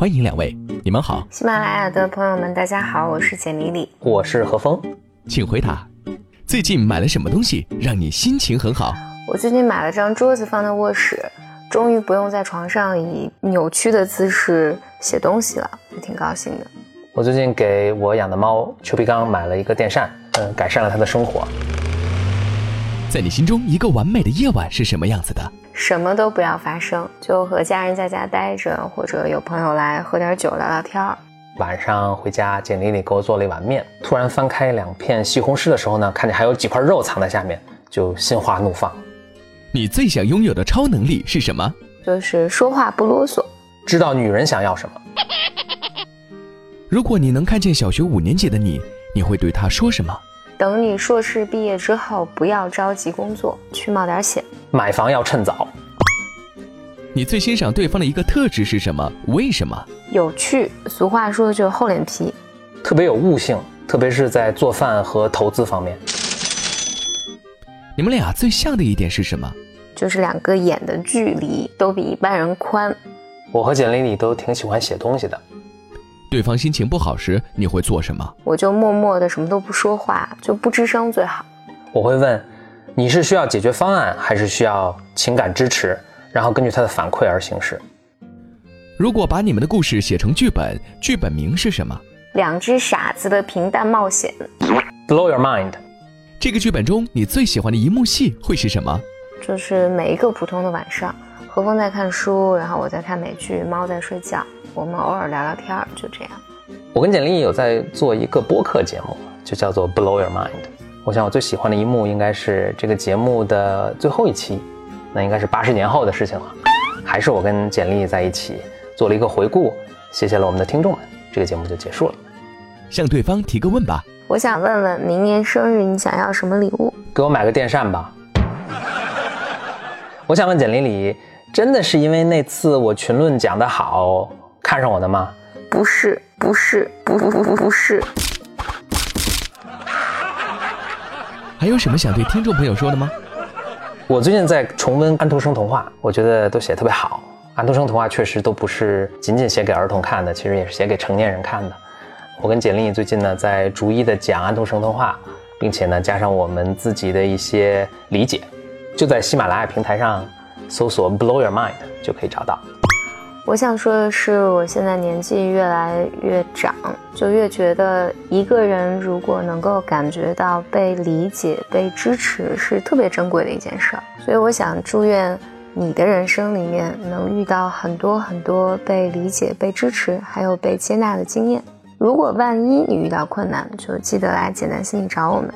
欢迎两位，你们好。喜马拉雅的朋友们，大家好，我是简丽丽，我是何峰，请回答。最近买了什么东西让你心情很好？我最近买了张桌子放在卧室，终于不用在床上以扭曲的姿势写东西了，我挺高兴的。我最近给我养的猫丘皮刚买了一个电扇，嗯，改善了它的生活。在你心中，一个完美的夜晚是什么样子的？什么都不要发生，就和家人在家待着，或者有朋友来喝点酒聊聊天儿。晚上回家，简丽丽给我做了一碗面，突然翻开两片西红柿的时候呢，看见还有几块肉藏在下面，就心花怒放。你最想拥有的超能力是什么？就是说话不啰嗦，知道女人想要什么。如果你能看见小学五年级的你，你会对她说什么？等你硕士毕业之后，不要着急工作，去冒点险。买房要趁早。你最欣赏对方的一个特质是什么？为什么？有趣，俗话说的就是厚脸皮。特别有悟性，特别是在做饭和投资方面。你们俩最像的一点是什么？就是两个眼的距离都比一般人宽。我和简丽丽都挺喜欢写东西的。对方心情不好时，你会做什么？我就默默的什么都不说话，就不吱声最好。我会问，你是需要解决方案，还是需要情感支持？然后根据他的反馈而行事。如果把你们的故事写成剧本，剧本名是什么？两只傻子的平淡冒险。Blow your mind。这个剧本中你最喜欢的一幕戏会是什么？就是每一个普通的晚上，何峰在看书，然后我在看美剧，猫在睡觉，我们偶尔聊聊天儿，就这样。我跟简历有在做一个播客节目，就叫做 Blow Your Mind。我想我最喜欢的一幕应该是这个节目的最后一期，那应该是八十年后的事情了，还是我跟简历在一起做了一个回顾，谢谢了我们的听众们，这个节目就结束了。向对方提个问吧。我想问问，明年生日你想要什么礼物？给我买个电扇吧。我想问简历里，真的是因为那次我群论讲得好看上我的吗？不是，不是，不不不不不是。还有什么想对听众朋友说的吗？我最近在重温安徒生童话，我觉得都写得特别好。安徒生童话确实都不是仅仅写给儿童看的，其实也是写给成年人看的。我跟简历最近呢在逐一的讲安徒生童话，并且呢加上我们自己的一些理解，就在喜马拉雅平台上搜索 “Blow Your Mind” 就可以找到。我想说的是，我现在年纪越来越长，就越觉得一个人如果能够感觉到被理解、被支持，是特别珍贵的一件事儿。所以我想祝愿你的人生里面能遇到很多很多被理解、被支持，还有被接纳的经验。如果万一你遇到困难，就记得来简单心理找我们。